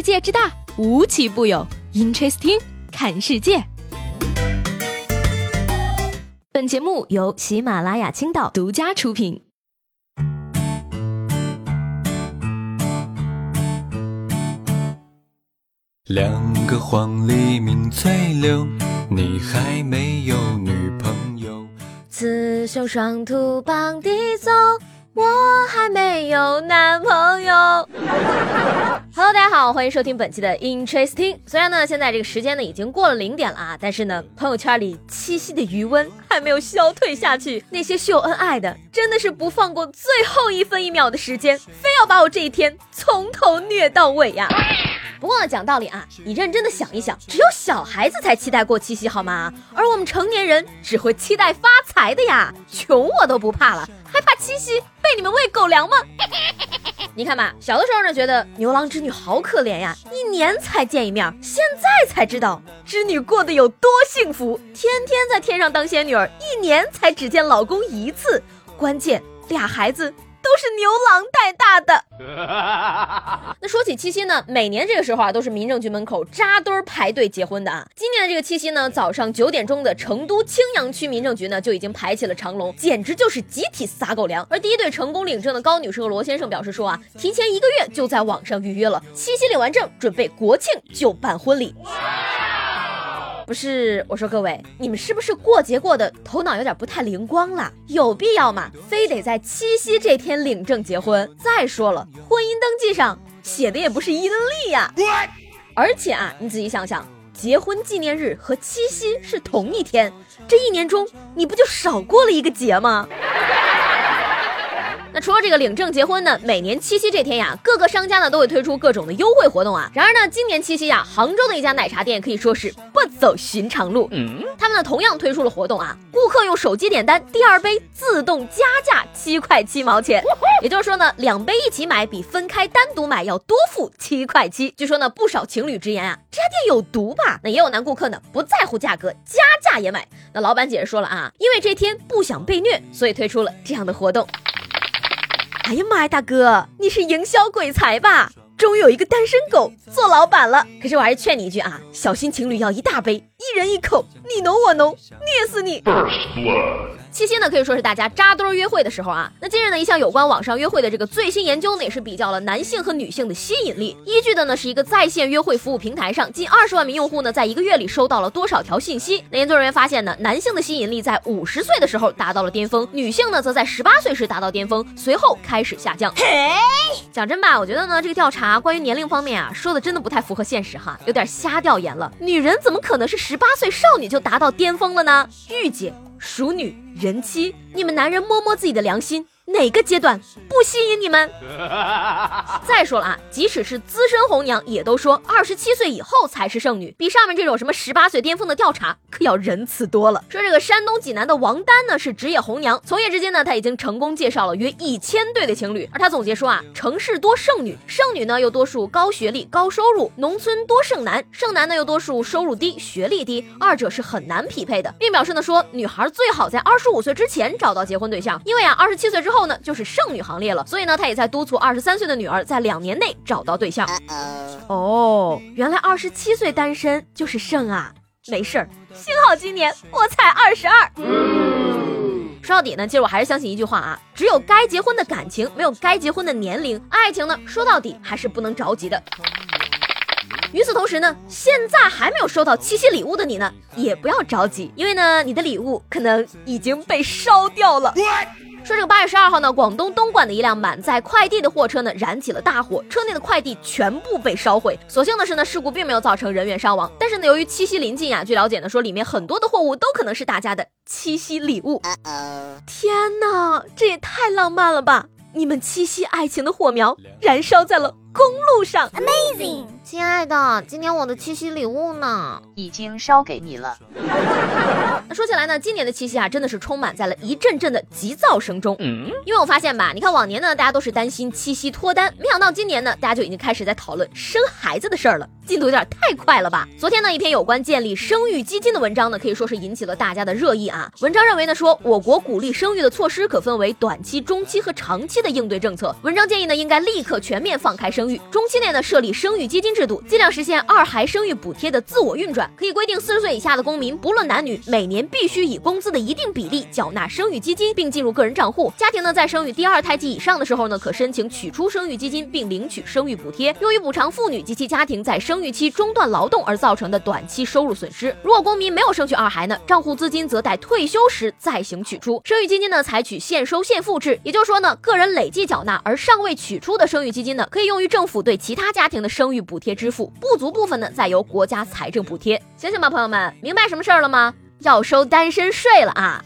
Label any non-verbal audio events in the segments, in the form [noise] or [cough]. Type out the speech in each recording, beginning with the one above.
世界之大，无奇不有。Interesting，看世界。本节目由喜马拉雅青岛独家出品。两个黄鹂鸣翠柳，你还没有女朋友。雌雄双兔傍地走，我还没有男朋友。Hello，大家好，欢迎收听本期的 Interesting。虽然呢，现在这个时间呢已经过了零点了啊，但是呢，朋友圈里七夕的余温还没有消退下去。那些秀恩爱的，真的是不放过最后一分一秒的时间，非要把我这一天从头虐到尾呀。不过呢，讲道理啊，你认真的想一想，只有小孩子才期待过七夕好吗？而我们成年人只会期待发财的呀，穷我都不怕了，还怕七夕被你们喂狗粮吗？[laughs] 你看吧，小的时候呢，觉得牛郎织女好可怜呀，一年才见一面，现在才知道织女过得有多幸福，天天在天上当仙女儿，一年才只见老公一次，关键俩孩子。都是牛郎带大的。[laughs] 那说起七夕呢，每年这个时候啊，都是民政局门口扎堆排队结婚的啊。今年的这个七夕呢，早上九点钟的成都青羊区民政局呢就已经排起了长龙，简直就是集体撒狗粮。而第一对成功领证的高女士和罗先生表示说啊，提前一个月就在网上预约了，七夕领完证，准备国庆就办婚礼。不是我说各位，你们是不是过节过的头脑有点不太灵光了？有必要吗？非得在七夕这天领证结婚？再说了，婚姻登记上写的也不是阴历呀。而且啊，你仔细想想，结婚纪念日和七夕是同一天，这一年中你不就少过了一个节吗？那除了这个领证结婚呢，每年七夕这天呀，各个商家呢都会推出各种的优惠活动啊。然而呢，今年七夕呀，杭州的一家奶茶店可以说是不走寻常路。嗯，他们呢同样推出了活动啊，顾客用手机点单，第二杯自动加价七块七毛钱。也就是说呢，两杯一起买比分开单独买要多付七块七。据说呢，不少情侣直言啊，这家店有毒吧？那也有男顾客呢，不在乎价格，加价也买。那老板解释说了啊，因为这天不想被虐，所以推出了这样的活动。哎呀妈呀，大哥，你是营销鬼才吧？终于有一个单身狗做老板了。可是我还是劝你一句啊，小心情侣要一大杯，一人一口，你浓我浓，虐死你。七夕呢，可以说是大家扎堆约会的时候啊。那近日呢，一项有关网上约会的这个最新研究呢，也是比较了男性和女性的吸引力。依据的呢是一个在线约会服务平台上，近二十万名用户呢，在一个月里收到了多少条信息？那研究人员发现呢，男性的吸引力在五十岁的时候达到了巅峰，女性呢则在十八岁时达到巅峰，随后开始下降。嘿讲真吧，我觉得呢，这个调查关于年龄方面啊，说的真的不太符合现实哈，有点瞎调研了。女人怎么可能是十八岁少女就达到巅峰了呢？御姐。熟女人妻，你们男人摸摸自己的良心。哪个阶段不吸引你们？[laughs] 再说了啊，即使是资深红娘，也都说二十七岁以后才是剩女，比上面这种什么十八岁巅峰的调查可要仁慈多了。说这个山东济南的王丹呢是职业红娘，从业至今呢，他已经成功介绍了约一千对的情侣。而他总结说啊，城市多剩女，剩女呢又多数高学历高收入，农村多剩男，剩男呢又多数收入低学历低，二者是很难匹配的，并表示呢说女孩最好在二十五岁之前找到结婚对象，因为啊二十七岁之后。后呢，就是剩女行列了，所以呢，他也在督促二十三岁的女儿在两年内找到对象。哦，原来二十七岁单身就是剩啊，没事儿，幸好今年我才二十二。说到底呢，其实我还是相信一句话啊，只有该结婚的感情，没有该结婚的年龄。爱情呢，说到底还是不能着急的。与此同时呢，现在还没有收到七夕礼物的你呢，也不要着急，因为呢，你的礼物可能已经被烧掉了。说这个八月十二号呢，广东东莞的一辆满载快递的货车呢燃起了大火，车内的快递全部被烧毁。所幸的是呢，事故并没有造成人员伤亡。但是呢，由于七夕临近呀，据了解呢，说里面很多的货物都可能是大家的七夕礼物。天哪，这也太浪漫了吧！你们七夕爱情的火苗燃烧在了公路上，Amazing！亲爱的，今年我的七夕礼物呢？已经烧给你了。那 [laughs] 说起来呢，今年的七夕啊，真的是充满在了一阵阵的急躁声中。嗯，因为我发现吧，你看往年呢，大家都是担心七夕脱单，没想到今年呢，大家就已经开始在讨论生孩子的事儿了，进度有点太快了吧？昨天呢，一篇有关建立生育基金的文章呢，可以说是引起了大家的热议啊。文章认为呢，说我国鼓励生育的措施可分为短期、中期和长期的应对政策。文章建议呢，应该立刻全面放开生。生育，中期内呢设立生育基金制度，尽量实现二孩生育补贴的自我运转。可以规定四十岁以下的公民，不论男女，每年必须以工资的一定比例缴纳生育基金，并进入个人账户。家庭呢在生育第二胎及以上的时候呢，可申请取出生育基金，并领取生育补贴，用于补偿妇女及其家庭在生育期中断劳动而造成的短期收入损失。如果公民没有生取二孩呢，账户资金则待退休时再行取出。生育基金呢采取现收现付制，也就是说呢，个人累计缴纳而尚未取出的生育基金呢，可以用于政府对其他家庭的生育补贴支付，不足部分呢再由国家财政补贴。醒醒吧，朋友们，明白什么事儿了吗？要收单身税了啊！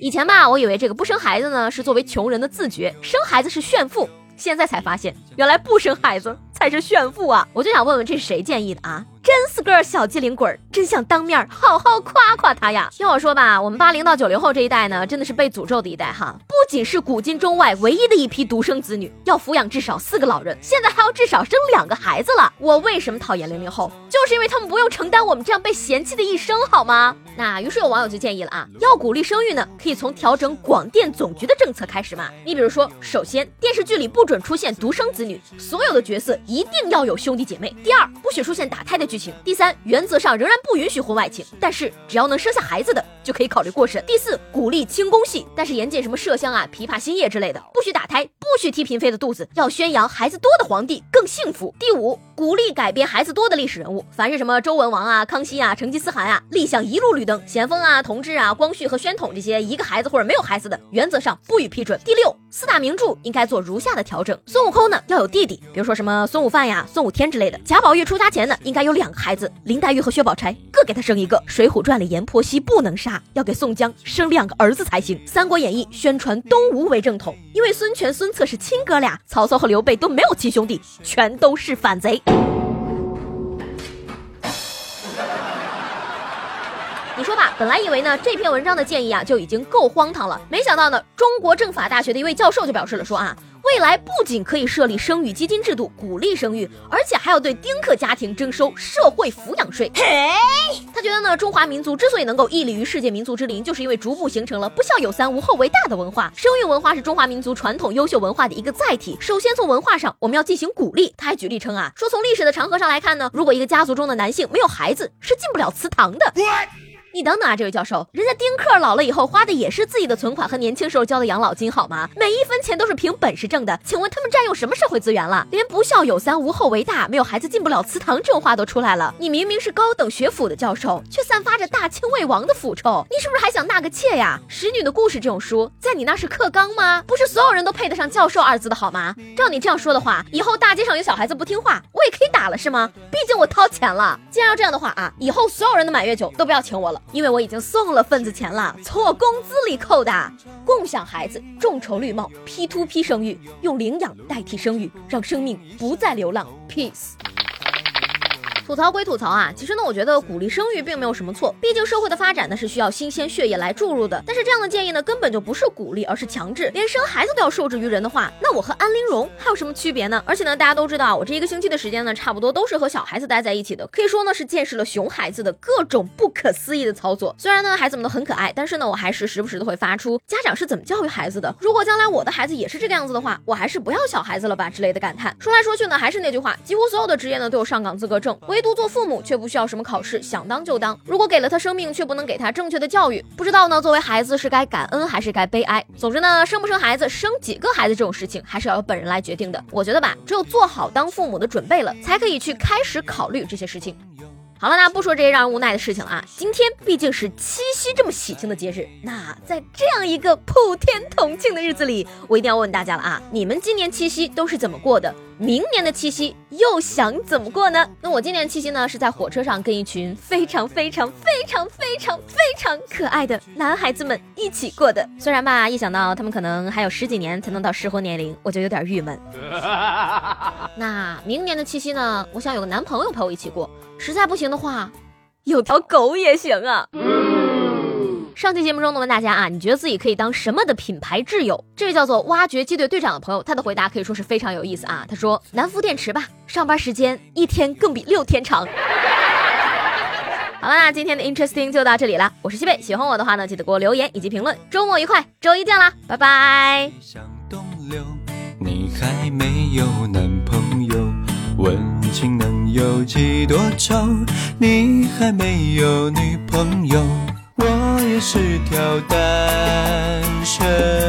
以前吧，我以为这个不生孩子呢是作为穷人的自觉，生孩子是炫富，现在才发现原来不生孩子才是炫富啊！我就想问问这是谁建议的啊？四个小机灵鬼儿，真想当面好好夸夸他呀！听我说吧，我们八零到九零后这一代呢，真的是被诅咒的一代哈。不仅是古今中外唯一的一批独生子女，要抚养至少四个老人，现在还要至少生两个孩子了。我为什么讨厌零零后？就是因为他们不用承担我们这样被嫌弃的一生，好吗？那于是有网友就建议了啊，要鼓励生育呢，可以从调整广电总局的政策开始嘛。你比如说，首先电视剧里不准出现独生子女，所有的角色一定要有兄弟姐妹。第二，不许出现打胎的剧情。第三，原则上仍然不允许婚外情，但是只要能生下孩子的就可以考虑过审。第四，鼓励清宫戏，但是严禁什么麝香啊、琵琶、新叶之类的，不许打胎，不许踢嫔妃的肚子，要宣扬孩子多的皇帝更幸福。第五，鼓励改编孩子多的历史人物，凡是什么周文王啊、康熙啊、成吉思汗啊，立项一路绿灯。咸丰啊、同治啊、光绪和宣统这些一个孩子或者没有孩子的，原则上不予批准。第六，四大名著应该做如下的调整：孙悟空呢要有弟弟，比如说什么孙悟饭呀、孙悟天之类的；贾宝玉出家前呢应该有两个孩子。林黛玉和薛宝钗各给他生一个，《水浒传》里阎婆惜不能杀，要给宋江生两个儿子才行。《三国演义》宣传东吴为正统，因为孙权、孙策是亲哥俩，曹操和刘备都没有亲兄弟，全都是反贼。你说吧，本来以为呢这篇文章的建议啊就已经够荒唐了，没想到呢中国政法大学的一位教授就表示了说啊。未来不仅可以设立生育基金制度，鼓励生育，而且还要对丁克家庭征收社会抚养税。嘿，他觉得呢，中华民族之所以能够屹立于世界民族之林，就是因为逐步形成了不孝有三，无后为大的文化。生育文化是中华民族传统优秀文化的一个载体。首先从文化上，我们要进行鼓励。他还举例称啊，说从历史的长河上来看呢，如果一个家族中的男性没有孩子，是进不了祠堂的。你等等啊，这位教授，人家丁克老了以后花的也是自己的存款和年轻时候交的养老金，好吗？每一分钱都是凭本事挣的。请问他们占用什么社会资源了？连不孝有三，无后为大，没有孩子进不了祠堂这种话都出来了。你明明是高等学府的教授，却散发着大清未亡的腐臭，你是不是还想纳个妾呀？《使女的故事》这种书，在你那是课纲吗？不是所有人都配得上教授二字的好吗？照你这样说的话，以后大街上有小孩子不听话，我也可以打了是吗？毕竟我掏钱了。既然要这样的话啊，以后所有人的满月酒都不要请我了。因为我已经送了份子钱了，从我工资里扣的。共享孩子，众筹绿帽，P to P 生育，用领养代替生育，让生命不再流浪。Peace。吐槽归吐槽啊，其实呢，我觉得鼓励生育并没有什么错，毕竟社会的发展呢是需要新鲜血液来注入的。但是这样的建议呢，根本就不是鼓励，而是强制。连生孩子都要受制于人的话，那我和安陵容还有什么区别呢？而且呢，大家都知道，我这一个星期的时间呢，差不多都是和小孩子待在一起的，可以说呢是见识了熊孩子的各种不可思议的操作。虽然呢孩子们都很可爱，但是呢我还是时不时的会发出家长是怎么教育孩子的？如果将来我的孩子也是这个样子的话，我还是不要小孩子了吧之类的感叹。说来说去呢，还是那句话，几乎所有的职业呢都有上岗资格证，唯唯独做父母却。不需要什么考试，想当就当。如果给了他生命，却不能给他正确的教育，不知道呢。作为孩子，是该感恩还是该悲哀？总之呢，生不生孩子，生几个孩子这种事情，还是要由本人来决定的。我觉得吧，只有做好当父母的准备了，才可以去开始考虑这些事情。好了，那不说这些让人无奈的事情了啊。今天毕竟是七夕这么喜庆的节日，那在这样一个普天同庆的日子里，我一定要问大家了啊，你们今年七夕都是怎么过的？明年的七夕又想怎么过呢？那我今年七夕呢，是在火车上跟一群非常非常非常非常非常可爱的男孩子们一起过的。虽然吧，一想到他们可能还有十几年才能到适婚年龄，我就有点郁闷。[laughs] 那明年的七夕呢，我想有个男朋友陪我一起过。实在不行的话，有条狗也行啊。上期节目中呢，问大家啊，你觉得自己可以当什么的品牌挚友？这位叫做挖掘机队队长的朋友，他的回答可以说是非常有意思啊。他说：南孚电池吧，上班时间一天更比六天长。好了，那今天的 Interesting 就到这里了。我是西贝，喜欢我的话呢，记得给我留言以及评论。周末愉快，周一见啦，拜拜。像东流你还没有男朋友。问情能有几多愁，你还没有女朋友，是条单身。